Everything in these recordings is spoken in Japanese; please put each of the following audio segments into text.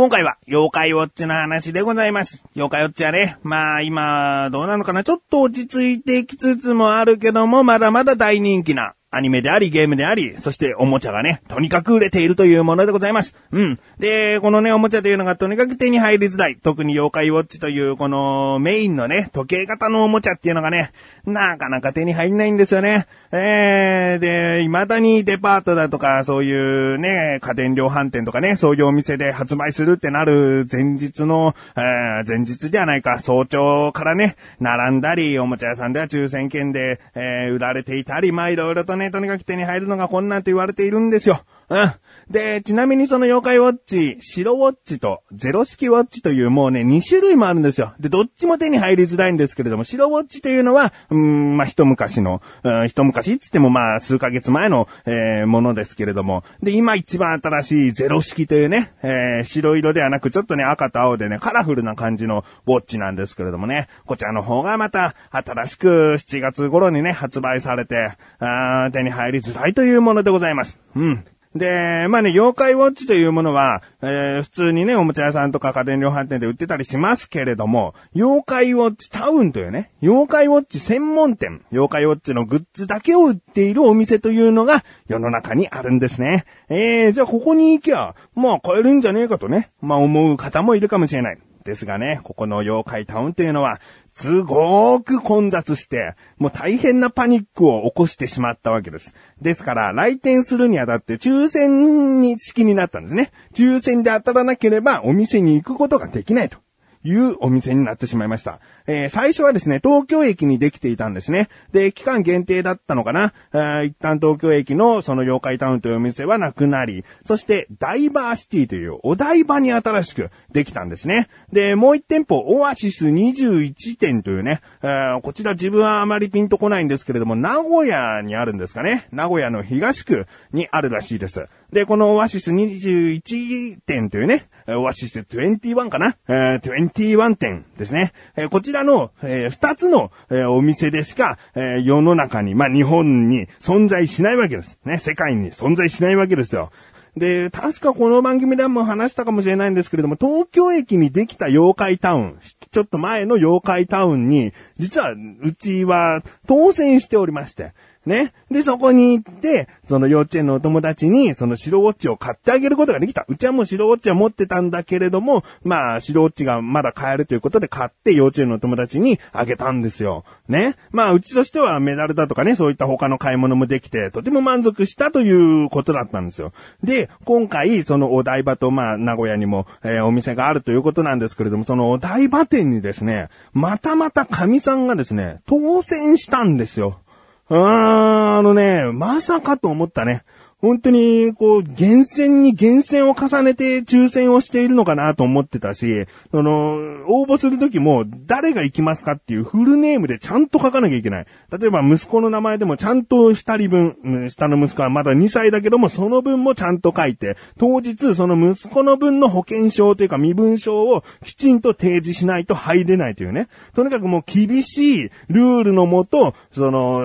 今回は、妖怪ウォッチの話でございます。妖怪ウォッチはね、まあ今、どうなのかなちょっと落ち着いてきつつもあるけども、まだまだ大人気なアニメであり、ゲームであり、そしておもちゃがね、とにかく売れているというものでございます。うん。で、このね、おもちゃというのがとにかく手に入りづらい。特に妖怪ウォッチという、このメインのね、時計型のおもちゃっていうのがね、なかなか手に入んないんですよね。えー、で、未だにデパートだとか、そういうね、家電量販店とかね、そういうお店で発売するってなる前日の、えー前日じゃないか、早朝からね、並んだり、おもちゃ屋さんでは抽選券で、えー売られていたり、まあいろいろとね、とにかく手に入るのがこんなと言われているんですよ。うん。で、ちなみにその妖怪ウォッチ、白ウォッチとゼロ式ウォッチというもうね、2種類もあるんですよ。で、どっちも手に入りづらいんですけれども、白ウォッチというのは、うーん、まあ、一昔の、うん、一昔っつってもまあ、数ヶ月前の、えーものですけれども、で、今一番新しいゼロ式というね、えー白色ではなく、ちょっとね、赤と青でね、カラフルな感じのウォッチなんですけれどもね、こちらの方がまた、新しく7月頃にね、発売されて、あー手に入りづらいというものでございます。うん。で、まあね、妖怪ウォッチというものは、えー普通にね、おもちゃ屋さんとか家電量販店で売ってたりしますけれども、妖怪ウォッチタウンというね、妖怪ウォッチ専門店、妖怪ウォッチのグッズだけを売っているお店というのが世の中にあるんですね。えー、じゃあここに行きゃ、まあ買えるんじゃねえかとね、まあ思う方もいるかもしれない。ですがね、ここの妖怪タウンというのは、すごーく混雑して、もう大変なパニックを起こしてしまったわけです。ですから、来店するにあたって抽選に式になったんですね。抽選で当たらなければお店に行くことができないと。いうお店になってしまいました。えー最初はですね、東京駅にできていたんですね。で、期間限定だったのかな。あ一旦東京駅のその妖怪タウンというお店はなくなり、そしてダイバーシティというお台場に新しくできたんですね。で、もう一店舗、オアシス21店というね、えこちら自分はあまりピンとこないんですけれども、名古屋にあるんですかね。名古屋の東区にあるらしいです。で、このオアシス21店というね、オアシス21かな、えー、?21 店ですね。えーこちらの、えー二つの、えーお店でしか、えー世の中に、まあ、日本に存在しないわけです。ね、世界に存在しないわけですよ。で、確かこの番組でも話したかもしれないんですけれども、東京駅にできた妖怪タウン、ちょっと前の妖怪タウンに、実はうちは当選しておりまして、ね。で、そこに行って、その幼稚園のお友達に、その白ウォッチを買ってあげることができた。うちはもう白ウォッチは持ってたんだけれども、まあ、白ウォッチがまだ買えるということで買って幼稚園のお友達にあげたんですよ。ね。まあ、うちとしてはメダルだとかね、そういった他の買い物もできて、とても満足したということだったんですよ。で、今回、そのお台場と、まあ、名古屋にも、えーお店があるということなんですけれども、そのお台場店にですね、またまた神さんがですね、当選したんですよ。うーん、あのね、まさかと思ったね。本当に、こう、厳選に厳選を重ねて抽選をしているのかなと思ってたし、その、応募するときも、誰が行きますかっていうフルネームでちゃんと書かなきゃいけない。例えば、息子の名前でもちゃんと二人分、下の息子はまだ2歳だけども、その分もちゃんと書いて、当日、その息子の分の保険証というか身分証をきちんと提示しないと入れないというね。とにかくもう厳しいルールのもと、その、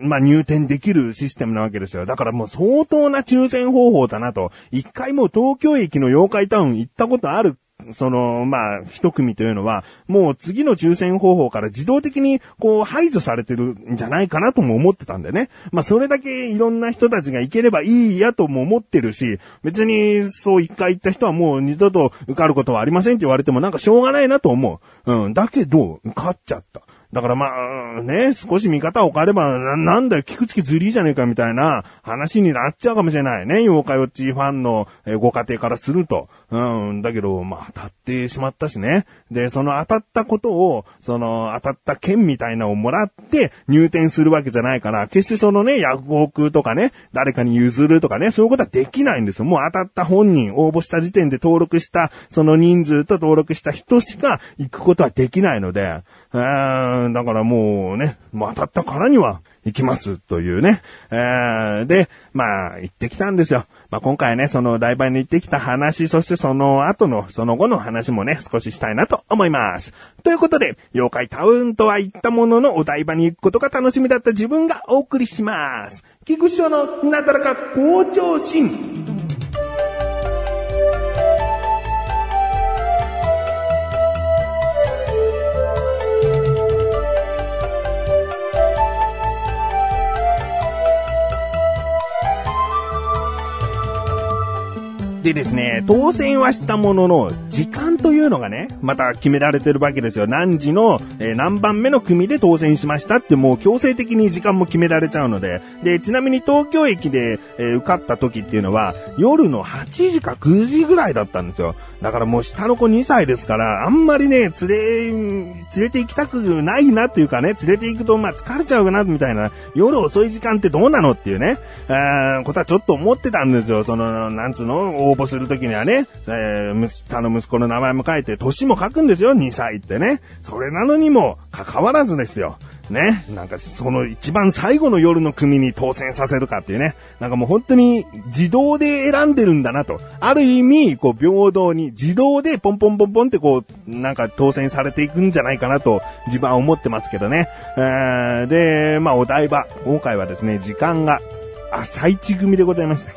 まあ、入店できるシステムなわけですよ。だからもう相当な抽選方法だなと。一回もう東京駅の妖怪タウン行ったことあるその、まあ、一組というのは、もう次の抽選方法から自動的に、こう、排除されてるんじゃないかなとも思ってたんでね。まあ、それだけいろんな人たちが行ければいいやとも思ってるし、別に、そう一回行った人はもう二度と受かることはありませんって言われてもなんかしょうがないなと思う。うん。だけど、受かっちゃった。だからまあ、ね、少し見方を変えれば、ななんだよ、聞くつきずりじゃねえかみたいな話になっちゃうかもしれないね。妖怪ウォッチファンのご家庭からすると。うん、だけど、まあ、当たってしまったしね。で、その当たったことを、その当たった券みたいなのをもらって入店するわけじゃないから、決してそのね、ヤフオクとかね、誰かに譲るとかね、そういうことはできないんですよ。もう当たった本人、応募した時点で登録した、その人数と登録した人しか行くことはできないので、うーだからもうね、もう当たったからには行きますというね。えーで、まあ、行ってきたんですよ。まあ今回ね、その台場に行ってきた話、そしてその後の、その後の話もね、少ししたいなと思います。ということで、妖怪タウンとは言ったもののお台場に行くことが楽しみだった自分がお送りします。菊師匠のなだらか向上心。でですね、当選はしたものの、時間というのがね、また決められてるわけですよ。何時の、えー、何番目の組で当選しましたってもう強制的に時間も決められちゃうので。で、ちなみに東京駅で、えー、受かった時っていうのは、夜の8時か9時ぐらいだったんですよ。だからもう下の子2歳ですから、あんまりね、連れ、連れて行きたくないなっていうかね、連れて行くとまあ疲れちゃうな、みたいな、夜遅い時間ってどうなのっていうね、あことはちょっと思ってたんですよ。その、なんつうの、応募するときにはね、えー、下の息子の名前も書いて、年も書くんですよ、2歳ってね。それなのにも、関わらずですよ。ね。なんか、その一番最後の夜の組に当選させるかっていうね。なんかもう本当に自動で選んでるんだなと。ある意味、こう、平等に自動でポンポンポンポンってこう、なんか当選されていくんじゃないかなと、自分は思ってますけどね。えー、で、まあ、お台場。今回はですね、時間が朝一組でございました。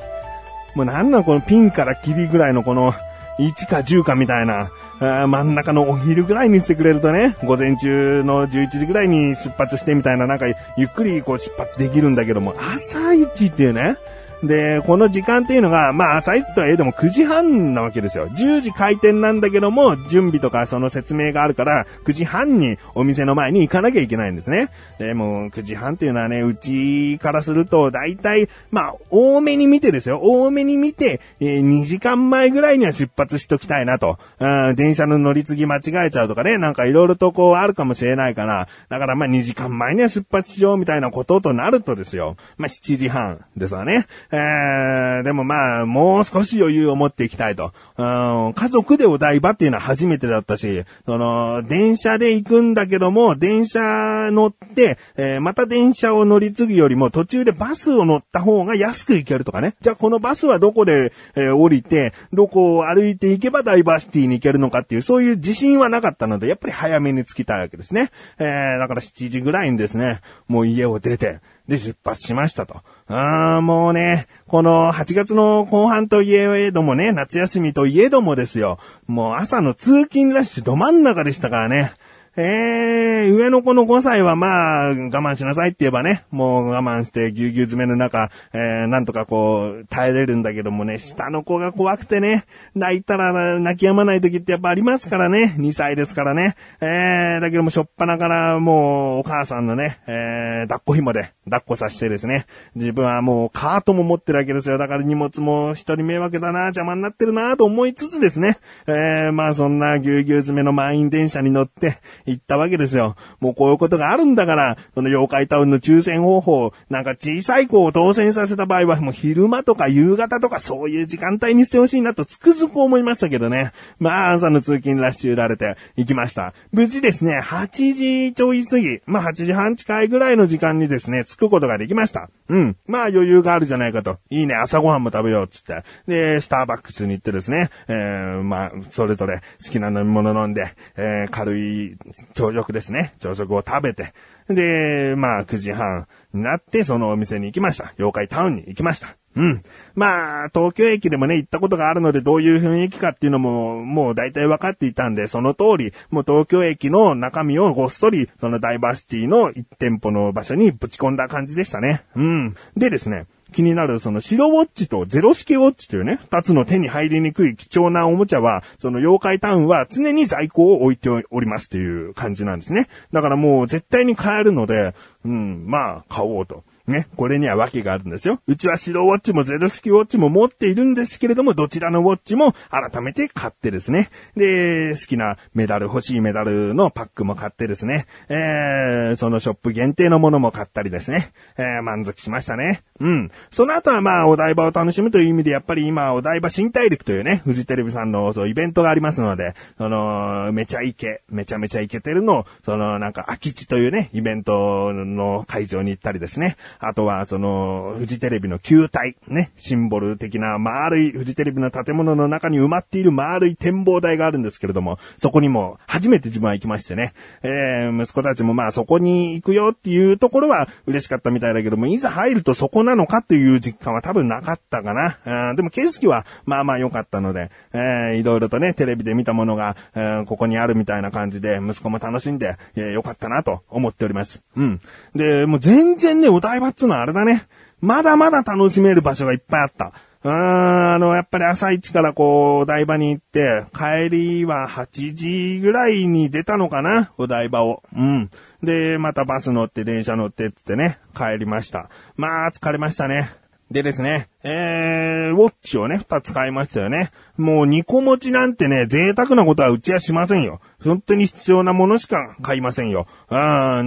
もうなんなのこのピンからキリぐらいのこの、1か10かみたいな、真ん中のお昼ぐらいにしてくれるとね、午前中の11時ぐらいに出発してみたいな、なんかゆっくりこう出発できるんだけども、朝一っていうね、で、この時間っていうのが、まあ朝一とはいえでも9時半なわけですよ。10時開店なんだけども、準備とかその説明があるから、9時半にお店の前に行かなきゃいけないんですね。で、も9時半っていうのはね、うちからすると、だいたい、まあ、多めに見てですよ。多めに見て、えー、2時間前ぐらいには出発しときたいなと。うん、電車の乗り継ぎ間違えちゃうとかね、なんかいろいろとこうあるかもしれないから、だからまあ2時間前には出発しようみたいなこととなるとですよ。まあ7時半ですわね。えー、でもまあ、もう少し余裕を持っていきたいと。うん、家族でお台場っていうのは初めてだったし、その、電車で行くんだけども、電車乗って、えー、また電車を乗り継ぐよりも途中でバスを乗った方が安く行けるとかね。じゃあこのバスはどこで、えー、降りて、どこを歩いていけばダイバーシティに行けるのかっていう、そういう自信はなかったので、やっぱり早めに着きたいわけですね。えー、だから7時ぐらいにですね、もう家を出て、で、出発しましたと。ああ、もうね、この8月の後半といえどもね、夏休みといえどもですよ。もう朝の通勤ラッシュど真ん中でしたからね。えー、上の子の5歳はまあ、我慢しなさいって言えばね、もう我慢してぎゅうぎゅう詰めの中、えー、なんとかこう、耐えれるんだけどもね、下の子が怖くてね、泣いたら泣き止まない時ってやっぱありますからね、2歳ですからね。えー、だけどもしょっぱなからもう、お母さんのね、えー、抱っこ紐で抱っこさせてですね、自分はもうカートも持ってるわけですよ。だから荷物も一人迷惑だな、邪魔になってるなと思いつつですね、えー、まあそんなぎゅうぎゅう詰めの満員電車に乗って、行ったわけですよ。もうこういうことがあるんだから、その妖怪タウンの抽選方法、なんか小さい子を当選させた場合はもう昼間とか夕方とかそういう時間帯にしてほしいなとつくづく思いましたけどね。まあ朝の通勤ラッシュられて行きました。無事ですね、8時ちょい過ぎ、まあ8時半近いぐらいの時間にですね、着くことができました。うん。まあ余裕があるじゃないかと。いいね、朝ごはんも食べようっつって。で、スターバックスに行ってですね、えー、まあ、それぞれ好きな飲み物飲んで、えー、軽い朝食ですね。朝食を食べて。で、まあ、9時半になって、そのお店に行きました。妖怪タウンに行きました。うん。まあ、東京駅でもね、行ったことがあるので、どういう雰囲気かっていうのも、もう大体分かっていたんで、その通り、もう東京駅の中身をごっそり、そのダイバーシティの1店舗の場所にぶち込んだ感じでしたね。うん。でですね、気になるその白ウォッチとゼロ式ウォッチというね、二つの手に入りにくい貴重なおもちゃは、その妖怪タウンは常に在庫を置いておりますっていう感じなんですね。だからもう絶対に買えるので、うん、まあ、買おうと。ね、これには訳があるんですよ。うちは白ウォッチもゼロ式ウォッチも持っているんですけれども、どちらのウォッチも改めて買ってですね。で、好きなメダル、欲しいメダルのパックも買ってですね。えー、そのショップ限定のものも買ったりですね。えー、満足しましたね。うん。その後はまあ、お台場を楽しむという意味で、やっぱり今、お台場新大陸というね、フジテレビさんのそうイベントがありますので、その、めちゃイケ、めちゃめちゃイケてるの、その、なんか、空き地というね、イベントの会場に行ったりですね。あとは、その、フジテレビの球体、ね、シンボル的な丸い、フジテレビの建物の中に埋まっている丸い展望台があるんですけれども、そこにも初めて自分は行きましてね、えー、息子たちもまあそこに行くよっていうところは嬉しかったみたいだけども、いざ入るとそこなのかという実感は多分なかったかな。あでも景色はまあまあ良かったので、えー、いろいろとね、テレビで見たものが、えー、ここにあるみたいな感じで、息子も楽しんで、えー、良かったなと思っております。うん。で、もう全然ね、お台場っつうのはあれだね。まだまだ楽しめる場所がいっぱいあった。うーん、あの、やっぱり朝一からこう、お台場に行って、帰りは8時ぐらいに出たのかな？お台場を。うん。で、またバス乗って電車乗ってってね、帰りました。まあ、疲れましたね。でですね、えー、ウォッチをね、二つ買いましたよね。もう二個持ちなんてね、贅沢なことはうちはしませんよ。本当に必要なものしか買いませんよ。うん、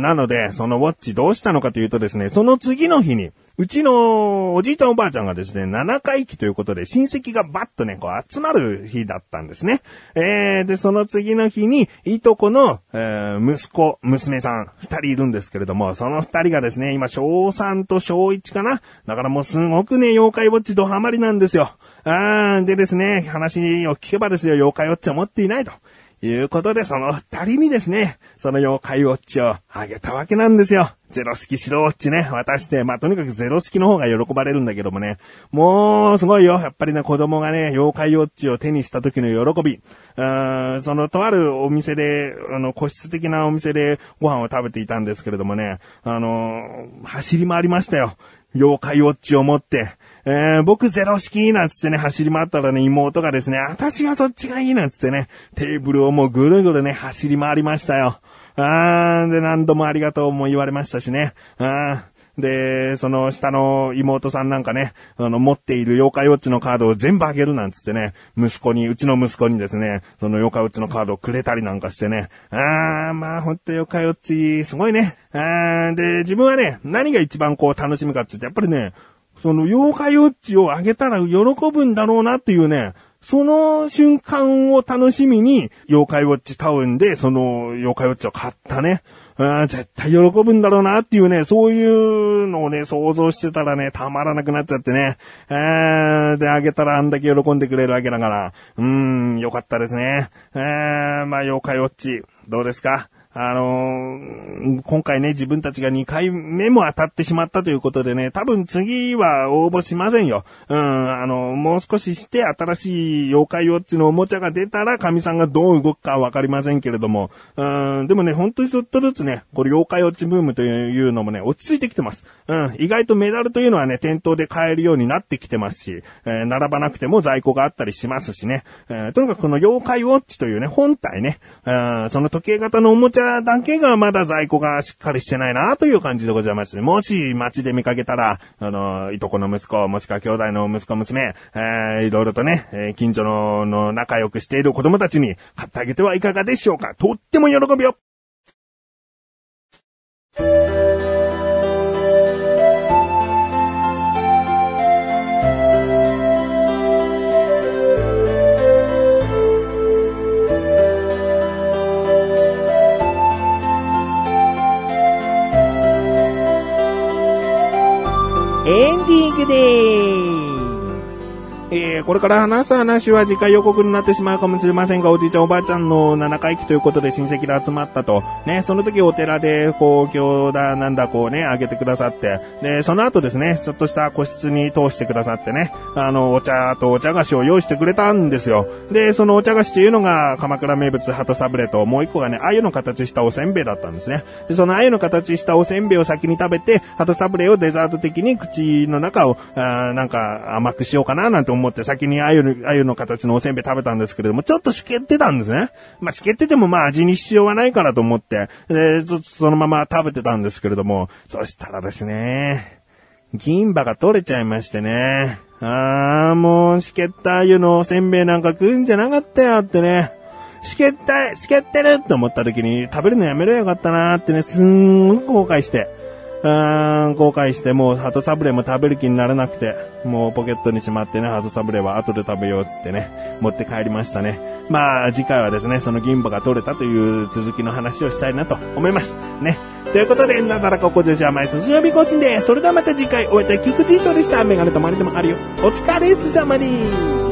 なので、そのウォッチどうしたのかというとですね、その次の日に、うちのおじいちゃんおばあちゃんがですね、7回忌ということで親戚がバッとね、こう集まる日だったんですね。えー、で、その次の日に、いとこの、えー、息子、娘さん、二人いるんですけれども、その二人がですね、今、小3と小1かなだからもうすごくね、妖怪ウォッチドハマりなんですよ。あー、でですね、話を聞けばですよ、妖怪ウォッチを持っていないと。いうことで、その二人にですね、その妖怪ウォッチをあげたわけなんですよ。ゼロ式白ウォッチね、渡して、まあ、とにかくゼロ式の方が喜ばれるんだけどもね、もう、すごいよ。やっぱりね、子供がね、妖怪ウォッチを手にした時の喜び、うーんその、とあるお店で、あの、個室的なお店でご飯を食べていたんですけれどもね、あの走り回りましたよ。妖怪ウォッチを持って、えー、僕ゼロ式なんつってね、走り回ったらね、妹がですね、私はそっちがいいなんつってね、テーブルをもうぐるぐるね、走り回りましたよ。あー、で、何度もありがとうも言われましたしね。あーで、その下の妹さんなんかね、あの、持っている妖怪ウォッチのカードを全部あげるなんつってね、息子に、うちの息子にですね、その妖怪ウォッチのカードをくれたりなんかしてね、あー、まあほんと妖怪ウォッチ、すごいね。あーで、自分はね、何が一番こう楽しむかって言って、やっぱりね、その妖怪ウォッチをあげたら喜ぶんだろうなっていうね、その瞬間を楽しみに、妖怪ウォッチタウンで、その妖怪ウォッチを買ったね。あ絶対喜ぶんだろうなっていうね、そういうのをね、想像してたらね、たまらなくなっちゃってね。えで、あげたらあんだけ喜んでくれるわけだから、うーん、よかったですね。え、まあ、妖怪ウォッチ、どうですか？あのー、今回ね、自分たちが2回目も当たってしまったということでね、多分次は応募しませんよ。うん、あの、もう少しして新しい妖怪ウォッチのおもちゃが出たら、神さんがどう動くかわかりませんけれども、うん、でもね、本当にちょっとずつね、これ妖怪ウォッチブームというのもね、落ち着いてきてます。うん、意外とメダルというのはね、店頭で買えるようになってきてますし、えー、並ばなくても在庫があったりしますしね、えー、とにかくこの妖怪ウォッチというね、本体ね、うん、その時計型のおもちゃだけがまだ在庫がしっかりしてないなという感じでございます。もし街で見かけたら、あの、いとこの息子、もしくは兄弟の息子娘、えー、いろいろとね、えー、近所のの仲良くしている子供たちに買ってあげてはいかがでしょうか。とっても喜びよエンディングです。えー、これから話す話は次回予告になってしまうかもしれませんが、おじいちゃんおばあちゃんの7回忌ということで親戚で集まったと。ね、その時お寺で、こう、今日だ、なんだ、こうね、あげてくださって。で、その後ですね、ちょっとした個室に通してくださってね、あの、お茶とお茶菓子を用意してくれたんですよ。で、そのお茶菓子というのが、鎌倉名物鳩サブレと、もう一個がね、鮎の形したおせんべいだったんですね。で、その鮎の形したおせんべいを先に食べて、鳩サブレをデザート的に口の中を、あなんか甘くしようかななんて思って先に鮎の、鮎の形のおせんべい食べたんですけれども、ちょっとしけってたんですね。まあ、しけっててもまあ味に必要はないからと思って、で、ちょっとそのまま食べてたんですけれども、そしたらですね、銀歯が取れちゃいましてね。あー、もう、しけった鮎のおせんべいなんか食うんじゃなかったよってね。しけった、しけってるって思った時に食べるのやめろよかったなーってね、すんごく後悔して。うーん、後悔してもうハトサブレも食べる気にならなくて、もうポケットにしまってね、ハトサブレは後で食べようっつってね、持って帰りましたね。まあ、次回はですね、その銀歯が取れたという続きの話をしたいなと思います。ね。ということで、なだらかこ女子は毎週水曜日更新です。それではまた次回、お会いいたい菊池翔でした。メガネとマリでもあるよ。お疲れ様です。